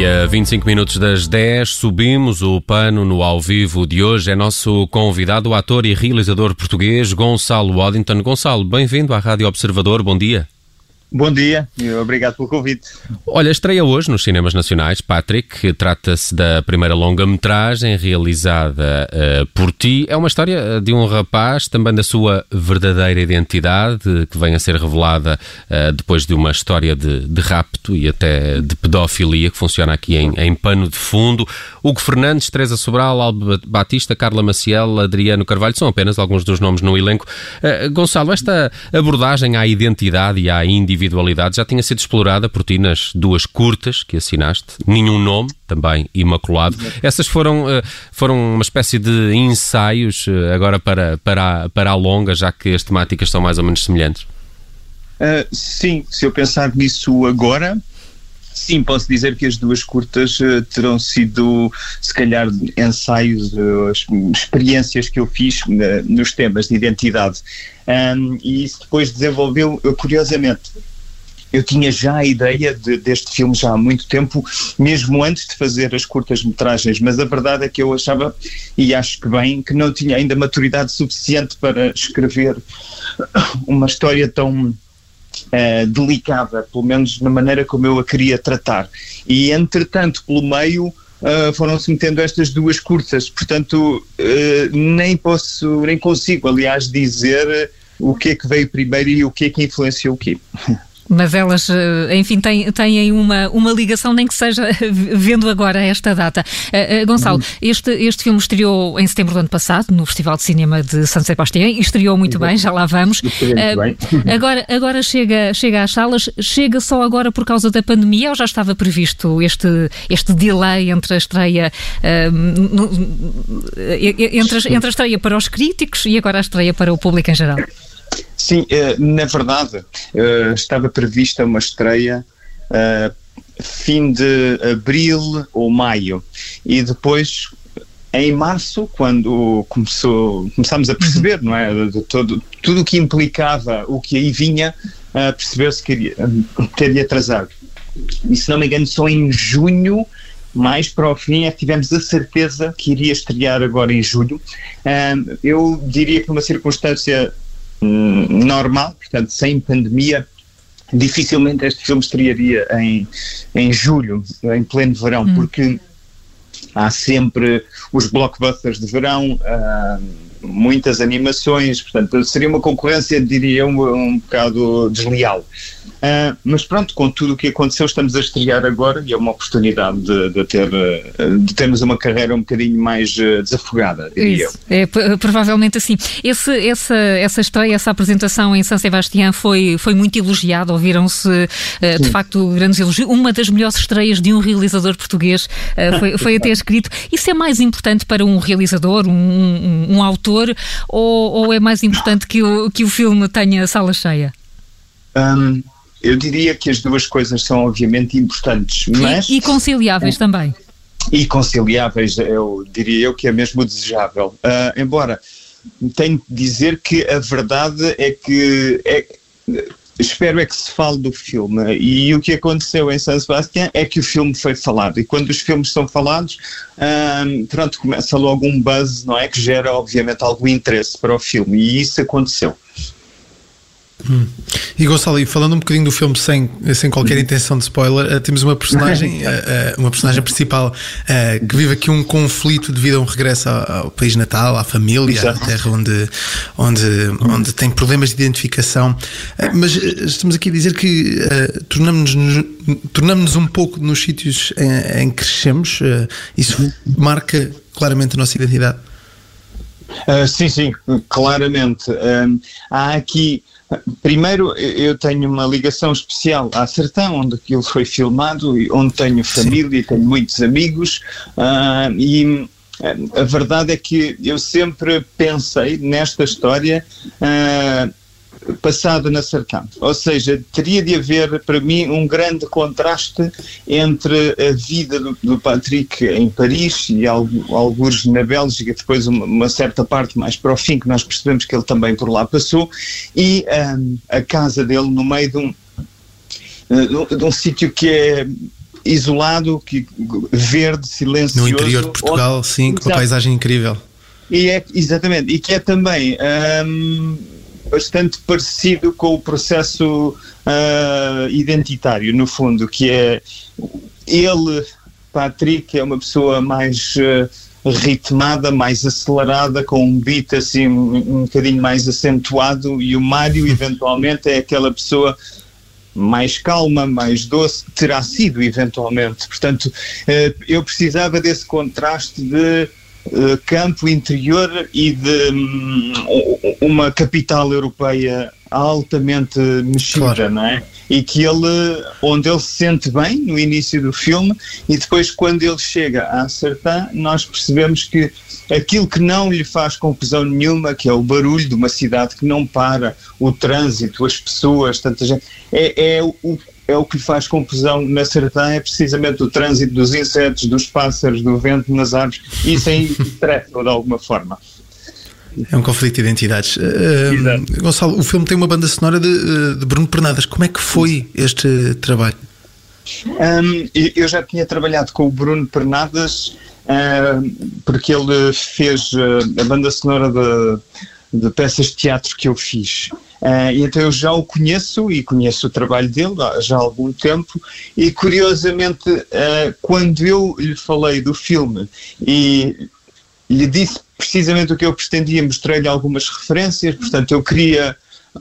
E a 25 minutos das 10 subimos o pano no ao vivo de hoje. É nosso convidado, o ator e realizador português Gonçalo Waddington. Gonçalo, bem-vindo à Rádio Observador. Bom dia. Bom dia e obrigado pelo convite. Olha, estreia hoje nos cinemas nacionais, Patrick, trata-se da primeira longa-metragem realizada uh, por ti. É uma história de um rapaz, também da sua verdadeira identidade, que vem a ser revelada uh, depois de uma história de, de, rapto e até de pedofilia, que funciona aqui em, em pano de fundo. Hugo Fernandes, Teresa Sobral, Alba Batista, Carla Maciel, Adriano Carvalho, são apenas alguns dos nomes no elenco. Uh, Gonçalo, esta abordagem à identidade e à individualidade individualidade já tinha sido explorada por ti nas duas curtas que assinaste, Nenhum Nome, também Imaculado. Essas foram, eh, foram uma espécie de ensaios eh, agora para, para, a, para a longa, já que as temáticas são mais ou menos semelhantes? Uh, sim, se eu pensar nisso agora, Sim, posso dizer que as duas curtas uh, terão sido, se calhar, ensaios, uh, experiências que eu fiz uh, nos temas de identidade. Um, e isso depois desenvolveu, curiosamente, eu tinha já a ideia de, deste filme já há muito tempo, mesmo antes de fazer as curtas-metragens, mas a verdade é que eu achava, e acho que bem, que não tinha ainda maturidade suficiente para escrever uma história tão Uh, delicada, pelo menos na maneira como eu a queria tratar. E entretanto, pelo meio, uh, foram-se metendo estas duas curtas, portanto, uh, nem posso, nem consigo, aliás, dizer o que é que veio primeiro e o que é que influenciou o quê. Mas elas, eh, enfim, têm, têm uma, uma ligação, nem que seja vendo agora esta data. Uh, uh, Gonçalo, uhum. este, este filme estreou em setembro do ano passado, no Festival de Cinema de São Sebastião, e estreou muito bem, já lá vamos. Uh, agora agora chega, chega às salas, chega só agora por causa da pandemia ou já estava previsto este, este delay entre a estreia entre, a, entre a estreia para os críticos e agora a estreia para o público em geral? Sim, eh, na verdade, eh, estava prevista uma estreia eh, fim de abril ou maio e depois em março, quando começou, começámos a perceber, uhum. não é, de todo, tudo o que implicava o que aí vinha, uh, percebeu-se que iria, teria atrasado. E se não me engano, só em junho, mais para o fim, é que tivemos a certeza que iria estrear agora em julho. Uh, eu diria que uma circunstância normal, portanto, sem pandemia, dificilmente este filme estrearia em, em julho, em pleno verão, hum. porque há sempre os blockbusters de verão, uh, muitas animações, portanto, seria uma concorrência, diria, um, um bocado desleal. Uh, mas pronto, com tudo o que aconteceu, estamos a estrear agora e é uma oportunidade de, de ter, de termos uma carreira um bocadinho mais uh, desafogada, diria Isso, eu. É provavelmente assim. Esse, essa, essa estreia, essa apresentação em São Sebastião foi, foi muito elogiada, ouviram-se uh, de facto grandes elogios. Uma das melhores estreias de um realizador português foi, foi até escrito. Isso é mais importante para um realizador, um, um, um autor, ou, ou, é mais importante que o, que o filme tenha sala cheia? Um eu diria que as duas coisas são obviamente importantes, mas... E, e conciliáveis é, também. E conciliáveis, eu diria eu que é mesmo desejável. Uh, embora tenho de dizer que a verdade é que... É, espero é que se fale do filme. E o que aconteceu em San Sebastián é que o filme foi falado. E quando os filmes são falados um, pronto, começa logo um buzz, não é, que gera obviamente algum interesse para o filme. E isso aconteceu Hum. E Gonçalo, falando um bocadinho do filme sem, sem qualquer uhum. intenção de spoiler, uh, temos uma personagem, uh, uh, uma personagem principal que vive aqui um conflito devido a um regresso ao, país natal, à família, Exato. à terra onde, onde, onde tem problemas de identificação. mas estamos aqui a dizer que tornamos-nos tornamos um pouco nos sítios em, em que crescemos. isso marca claramente a nossa identidade. sim, sim, claramente. há aqui Primeiro, eu tenho uma ligação especial à Sertão, onde aquilo foi filmado, e onde tenho família, Sim. tenho muitos amigos, uh, e a verdade é que eu sempre pensei nesta história uh, passado na Sertão. Ou seja, teria de haver para mim um grande contraste entre a vida do, do Patrick em Paris e alguns na Bélgica, depois uma, uma, certa parte mais para o fim, que nós percebemos que ele também por lá passou, e um, a casa dele no meio de um, de um, de sítio que é isolado, que, verde, silencioso. No interior de Portugal, onde, sim, com uma paisagem incrível. E é, exatamente, e que é também um, bastante parecido com o processo uh, identitário, no fundo, que é ele, Patrick, é uma pessoa mais uh, ritmada, mais acelerada, com um beat assim um, um bocadinho mais acentuado, e o Mário, eventualmente, é aquela pessoa mais calma, mais doce, terá sido eventualmente. Portanto, uh, eu precisava desse contraste de eh, campo interior e de um, uma capital europeia altamente mexida, claro. não é? E que ele, onde ele se sente bem no início do filme e depois quando ele chega a acertar, nós percebemos que aquilo que não lhe faz confusão nenhuma, que é o barulho de uma cidade que não para, o trânsito, as pessoas, tanta gente, é, é o, é o que lhe faz confusão na Sertã, é precisamente o trânsito dos insetos, dos pássaros, do vento nas árvores, isso aí estressa de alguma forma. É um conflito de identidades. Uh, Gonçalo, o filme tem uma banda sonora de, eh, de, Bruno Pernadas. Como é que foi este trabalho? Um, eu já tinha trabalhado com o Bruno Pernadas uh, porque ele fez uh, a banda sonora de, de peças de teatro que eu fiz. Uh, então eu já o conheço e conheço o trabalho dele já há algum tempo. E curiosamente uh, quando eu lhe falei do filme e lhe disse precisamente o que eu pretendia, mostrei-lhe algumas referências, portanto eu queria,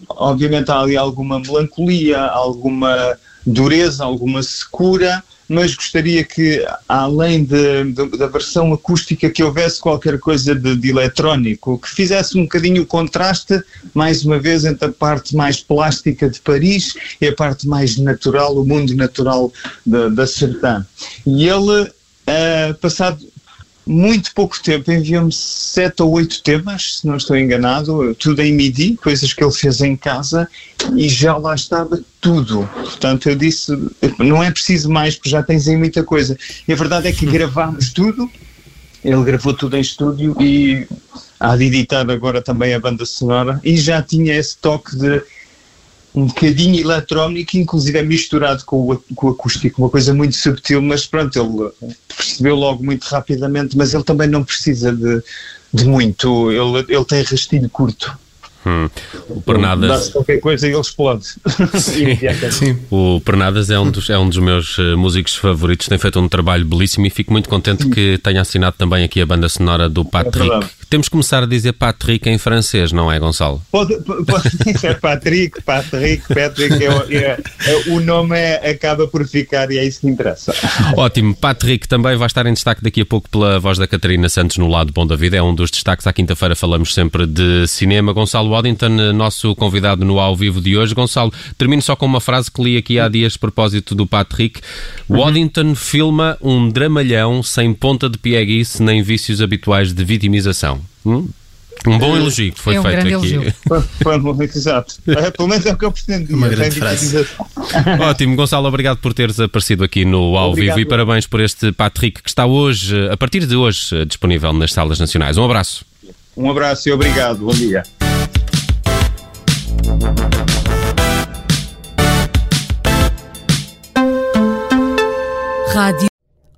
obviamente há ali alguma melancolia, alguma dureza, alguma secura, mas gostaria que, além de, de, da versão acústica, que houvesse qualquer coisa de, de, eletrónico, que fizesse um bocadinho o contraste, mais uma vez, entre a parte mais plástica de Paris e a parte mais natural, o mundo natural da, Sertã. E ele, uh, passado muito pouco tempo, enviou-me sete ou oito temas, se não estou enganado, tudo em MIDI, coisas que ele fez em casa, e já lá estava tudo. Portanto, eu disse, não é preciso mais, porque já tens aí muita coisa. E a verdade é que gravámos tudo, ele gravou tudo em estúdio e há de editar agora também a banda sonora, e já tinha esse toque de um bocadinho eletrónico, inclusive é misturado com o, com o acústico, uma coisa muito subtil, mas pronto, ele percebeu logo muito rapidamente, mas ele também não precisa de, de muito, ele, ele tem rastilho curto. Hum. O Pernadas. qualquer coisa e ele explode. Sim. Sim. O Pernadas é um, dos, é um dos meus eh, músicos favoritos, tem feito um trabalho belíssimo e fico muito contente Sim. que tenha assinado também aqui a banda sonora do Patrick. É Temos que começar a dizer Patrick em francês, não é, Gonçalo? Pode, pode ser Patrick, Patrick, Patrick, é, é, é, o nome é, acaba por ficar e é isso que interessa. Ótimo. Patrick também vai estar em destaque daqui a pouco pela voz da Catarina Santos no Lado Bom da Vida, é um dos destaques. À quinta-feira falamos sempre de cinema. Gonçalo Waddington, nosso convidado no ao vivo de hoje. Gonçalo, termino só com uma frase que li aqui há dias a propósito do Patrick. Uhum. Waddington filma um dramalhão sem ponta de pieguice nem vícios habituais de vitimização. Hum? Um bom elogio que foi é um feito aqui. Exato. É, pelo menos é o que eu pretendo. Uma grande frase. Ótimo, Gonçalo, obrigado por teres aparecido aqui no Ao obrigado. Vivo e parabéns por este Patrick que está hoje, a partir de hoje, disponível nas salas nacionais. Um abraço. Um abraço e obrigado. Bom dia.